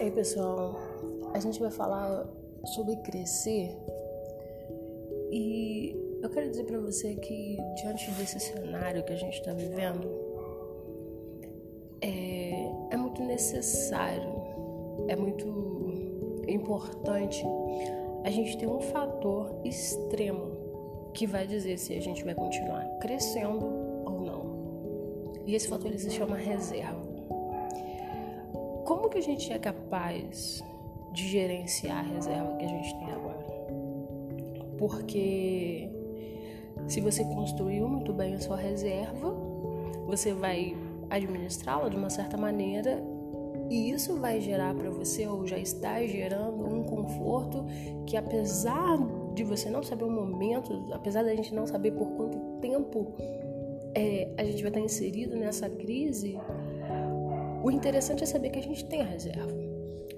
Ei pessoal, a gente vai falar sobre crescer e eu quero dizer para você que diante desse cenário que a gente está vivendo é, é muito necessário, é muito importante a gente ter um fator extremo que vai dizer se a gente vai continuar crescendo ou não. E esse fator ele se chama reserva. Como que a gente é capaz de gerenciar a reserva que a gente tem agora? Porque se você construiu muito bem a sua reserva, você vai administrá-la de uma certa maneira e isso vai gerar para você ou já está gerando um conforto que apesar de você não saber o momento, apesar da gente não saber por quanto tempo é, a gente vai estar inserido nessa crise, o interessante é saber que a gente tem a reserva.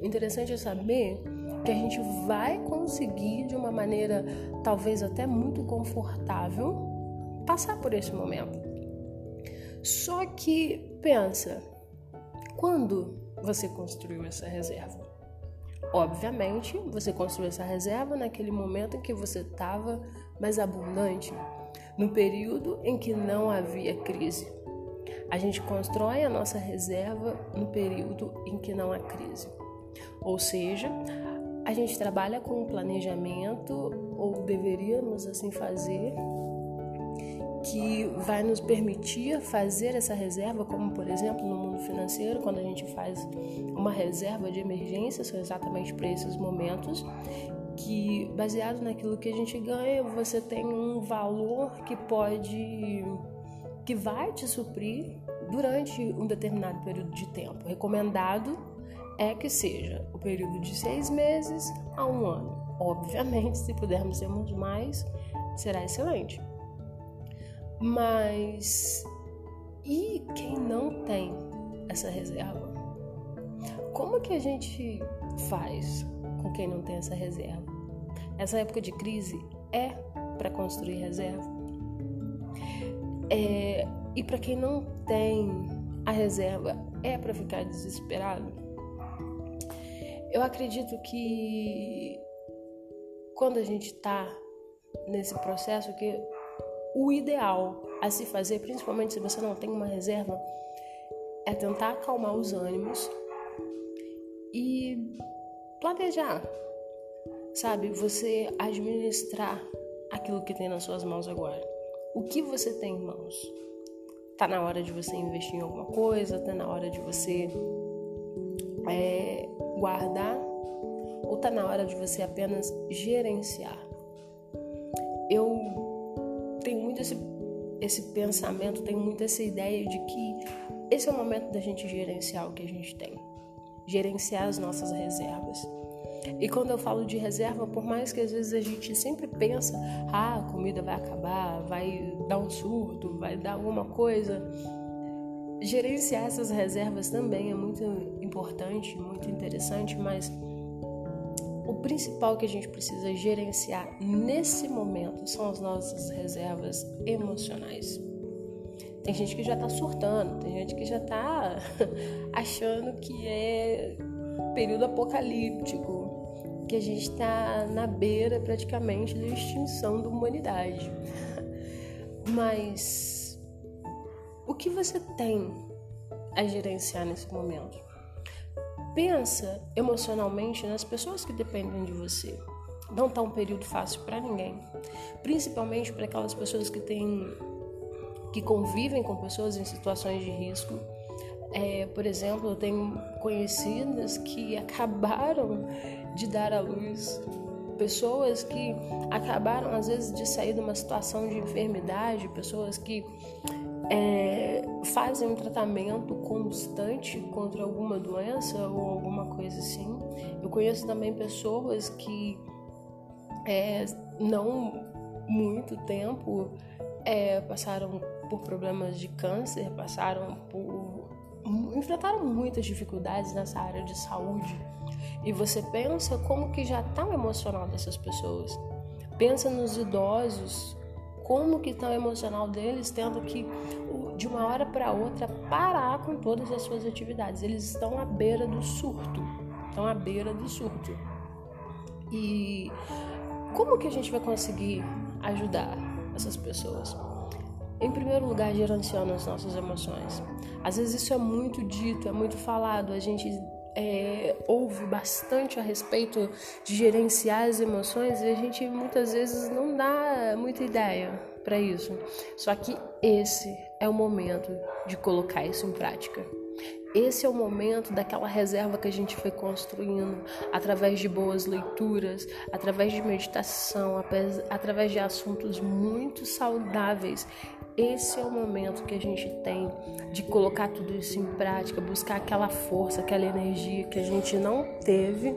O interessante é saber que a gente vai conseguir, de uma maneira talvez até muito confortável, passar por esse momento. Só que, pensa, quando você construiu essa reserva? Obviamente, você construiu essa reserva naquele momento em que você estava mais abundante, no período em que não havia crise. A gente constrói a nossa reserva no período em que não há crise. Ou seja, a gente trabalha com um planejamento, ou deveríamos assim fazer, que vai nos permitir fazer essa reserva, como por exemplo no mundo financeiro, quando a gente faz uma reserva de emergência, são exatamente para esses momentos, que baseado naquilo que a gente ganha, você tem um valor que pode que vai te suprir durante um determinado período de tempo. Recomendado é que seja o período de seis meses a um ano. Obviamente, se pudermos termos mais, será excelente. Mas e quem não tem essa reserva? Como que a gente faz com quem não tem essa reserva? Essa época de crise é para construir reserva? É, e para quem não tem a reserva, é para ficar desesperado? Eu acredito que quando a gente está nesse processo, que o ideal a se fazer, principalmente se você não tem uma reserva, é tentar acalmar os ânimos e planejar, sabe? Você administrar aquilo que tem nas suas mãos agora o que você tem em mãos. Tá na hora de você investir em alguma coisa, tá na hora de você é, guardar, ou tá na hora de você apenas gerenciar. Eu tenho muito esse, esse pensamento, tenho muito essa ideia de que esse é o momento da gente gerenciar o que a gente tem, gerenciar as nossas reservas. E quando eu falo de reserva, por mais que às vezes a gente sempre pensa, ah, a comida vai acabar, vai dar um surto, vai dar alguma coisa, gerenciar essas reservas também é muito importante, muito interessante, mas o principal que a gente precisa gerenciar nesse momento são as nossas reservas emocionais. Tem gente que já tá surtando, tem gente que já tá achando que é período apocalíptico, que a gente está na beira praticamente da extinção da humanidade. Mas o que você tem a gerenciar nesse momento? Pensa emocionalmente nas pessoas que dependem de você. Não está um período fácil para ninguém, principalmente para aquelas pessoas que têm que convivem com pessoas em situações de risco. É, por exemplo, eu tenho conhecidas que acabaram de dar à luz, pessoas que acabaram às vezes de sair de uma situação de enfermidade, pessoas que é, fazem um tratamento constante contra alguma doença ou alguma coisa assim. Eu conheço também pessoas que é, não muito tempo é, passaram por problemas de câncer, passaram por enfrentaram muitas dificuldades nessa área de saúde e você pensa como que já está o emocional dessas pessoas. Pensa nos idosos, como que está o emocional deles, tendo que de uma hora para outra parar com todas as suas atividades. Eles estão à beira do surto. estão à beira do surto. E como que a gente vai conseguir ajudar essas pessoas? Em primeiro lugar, gerenciando as nossas emoções. Às vezes isso é muito dito, é muito falado, a gente é, ouve bastante a respeito de gerenciar as emoções e a gente muitas vezes não dá muita ideia para isso. Só que esse é o momento de colocar isso em prática. Esse é o momento daquela reserva que a gente foi construindo através de boas leituras, através de meditação, através de assuntos muito saudáveis. Esse é o momento que a gente tem de colocar tudo isso em prática, buscar aquela força, aquela energia que a gente não teve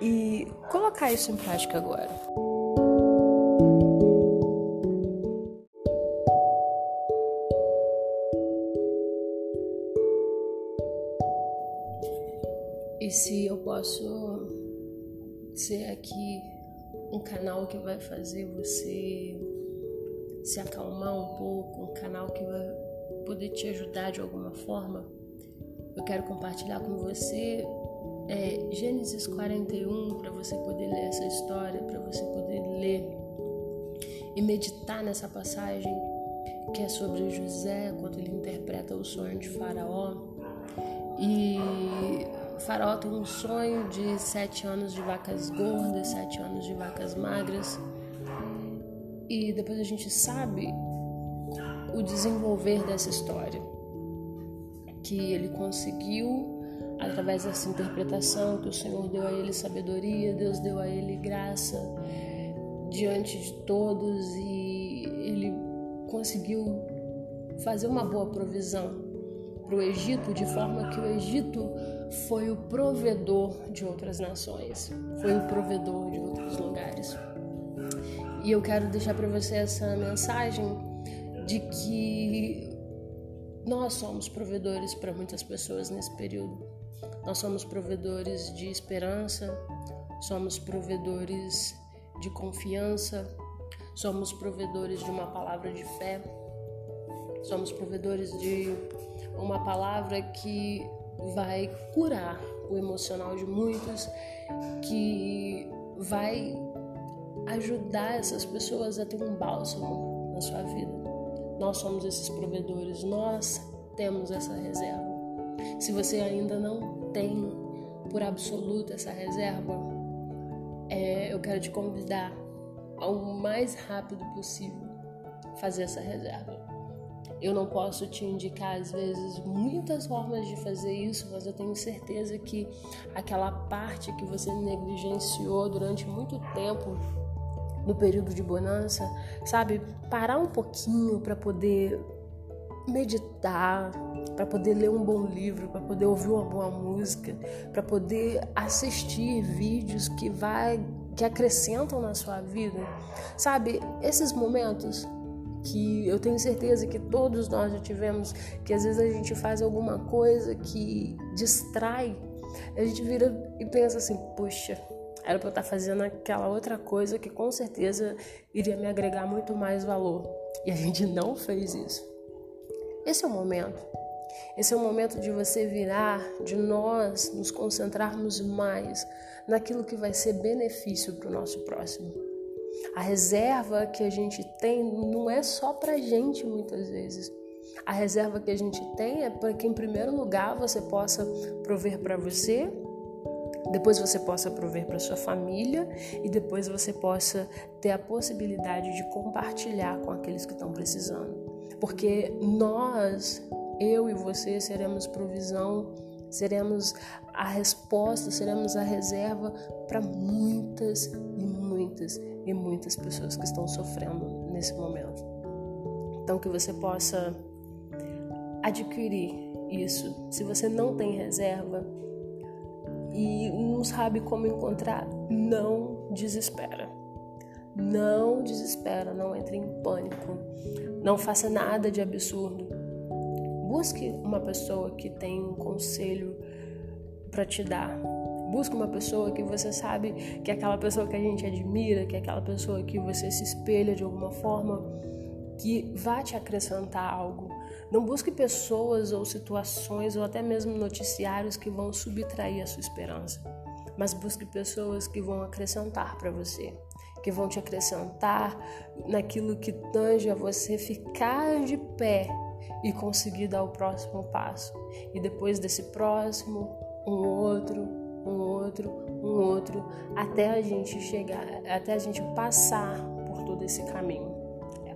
e colocar isso em prática agora. E se eu posso ser aqui um canal que vai fazer você se acalmar um pouco, um canal que vai poder te ajudar de alguma forma, eu quero compartilhar com você é, Gênesis 41 para você poder ler essa história, para você poder ler e meditar nessa passagem que é sobre José quando ele interpreta o sonho de Faraó e Faraó tem um sonho de sete anos de vacas gordas, sete anos de vacas magras. E depois a gente sabe o desenvolver dessa história. Que ele conseguiu, através dessa interpretação, que o Senhor deu a ele sabedoria, Deus deu a ele graça diante de todos e ele conseguiu fazer uma boa provisão para o Egito, de forma que o Egito foi o provedor de outras nações, foi o provedor de outros lugares. E eu quero deixar para você essa mensagem de que nós somos provedores para muitas pessoas nesse período. Nós somos provedores de esperança, somos provedores de confiança, somos provedores de uma palavra de fé, somos provedores de uma palavra que vai curar o emocional de muitos, que vai ajudar essas pessoas a ter um bálsamo na sua vida. Nós somos esses provedores, nós temos essa reserva. Se você ainda não tem por absoluto essa reserva, é, eu quero te convidar ao mais rápido possível fazer essa reserva. Eu não posso te indicar, às vezes, muitas formas de fazer isso, mas eu tenho certeza que aquela parte que você negligenciou durante muito tempo no período de bonança, sabe, parar um pouquinho para poder meditar, para poder ler um bom livro, para poder ouvir uma boa música, para poder assistir vídeos que vai que acrescentam na sua vida. Sabe, esses momentos que eu tenho certeza que todos nós já tivemos, que às vezes a gente faz alguma coisa que distrai, a gente vira e pensa assim, poxa, era para eu estar tá fazendo aquela outra coisa que com certeza iria me agregar muito mais valor. E a gente não fez isso. Esse é o momento. Esse é o momento de você virar, de nós nos concentrarmos mais naquilo que vai ser benefício para o nosso próximo. A reserva que a gente tem não é só para gente muitas vezes. A reserva que a gente tem é para que, em primeiro lugar, você possa prover para você, depois você possa prover para sua família e depois você possa ter a possibilidade de compartilhar com aqueles que estão precisando. Porque nós, eu e você, seremos provisão, seremos a resposta, seremos a reserva para muitas e muitas e muitas pessoas que estão sofrendo nesse momento. Então, que você possa adquirir isso. Se você não tem reserva e não sabe como encontrar, não desespera. Não desespera, não entre em pânico. Não faça nada de absurdo. Busque uma pessoa que tem um conselho para te dar Busca uma pessoa que você sabe que é aquela pessoa que a gente admira, que é aquela pessoa que você se espelha de alguma forma, que vai te acrescentar algo, Não busque pessoas ou situações ou até mesmo noticiários que vão subtrair a sua esperança, mas busque pessoas que vão acrescentar para você, que vão te acrescentar naquilo que tange a você ficar de pé e conseguir dar o próximo passo. E depois desse próximo, um outro, um outro, um outro, até a gente chegar, até a gente passar por todo esse caminho.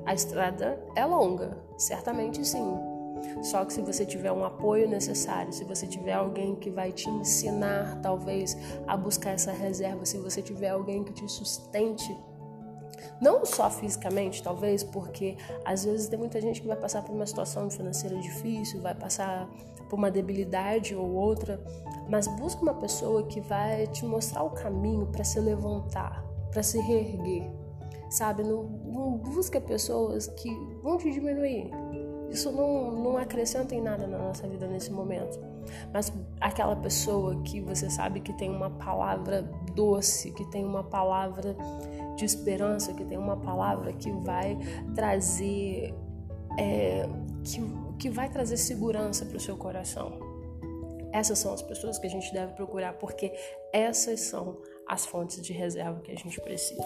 A estrada é longa, certamente sim. Só que se você tiver um apoio necessário, se você tiver alguém que vai te ensinar, talvez, a buscar essa reserva, se você tiver alguém que te sustente, não só fisicamente, talvez, porque às vezes tem muita gente que vai passar por uma situação financeira difícil, vai passar por uma debilidade ou outra, mas busca uma pessoa que vai te mostrar o caminho para se levantar, para se reerguer, sabe? Não, não busca pessoas que vão te diminuir. Isso não, não acrescenta em nada na nossa vida nesse momento. Mas aquela pessoa que você sabe que tem uma palavra doce, que tem uma palavra de esperança, que tem uma palavra que vai trazer. É, que, que vai trazer segurança para o seu coração. Essas são as pessoas que a gente deve procurar, porque essas são as fontes de reserva que a gente precisa.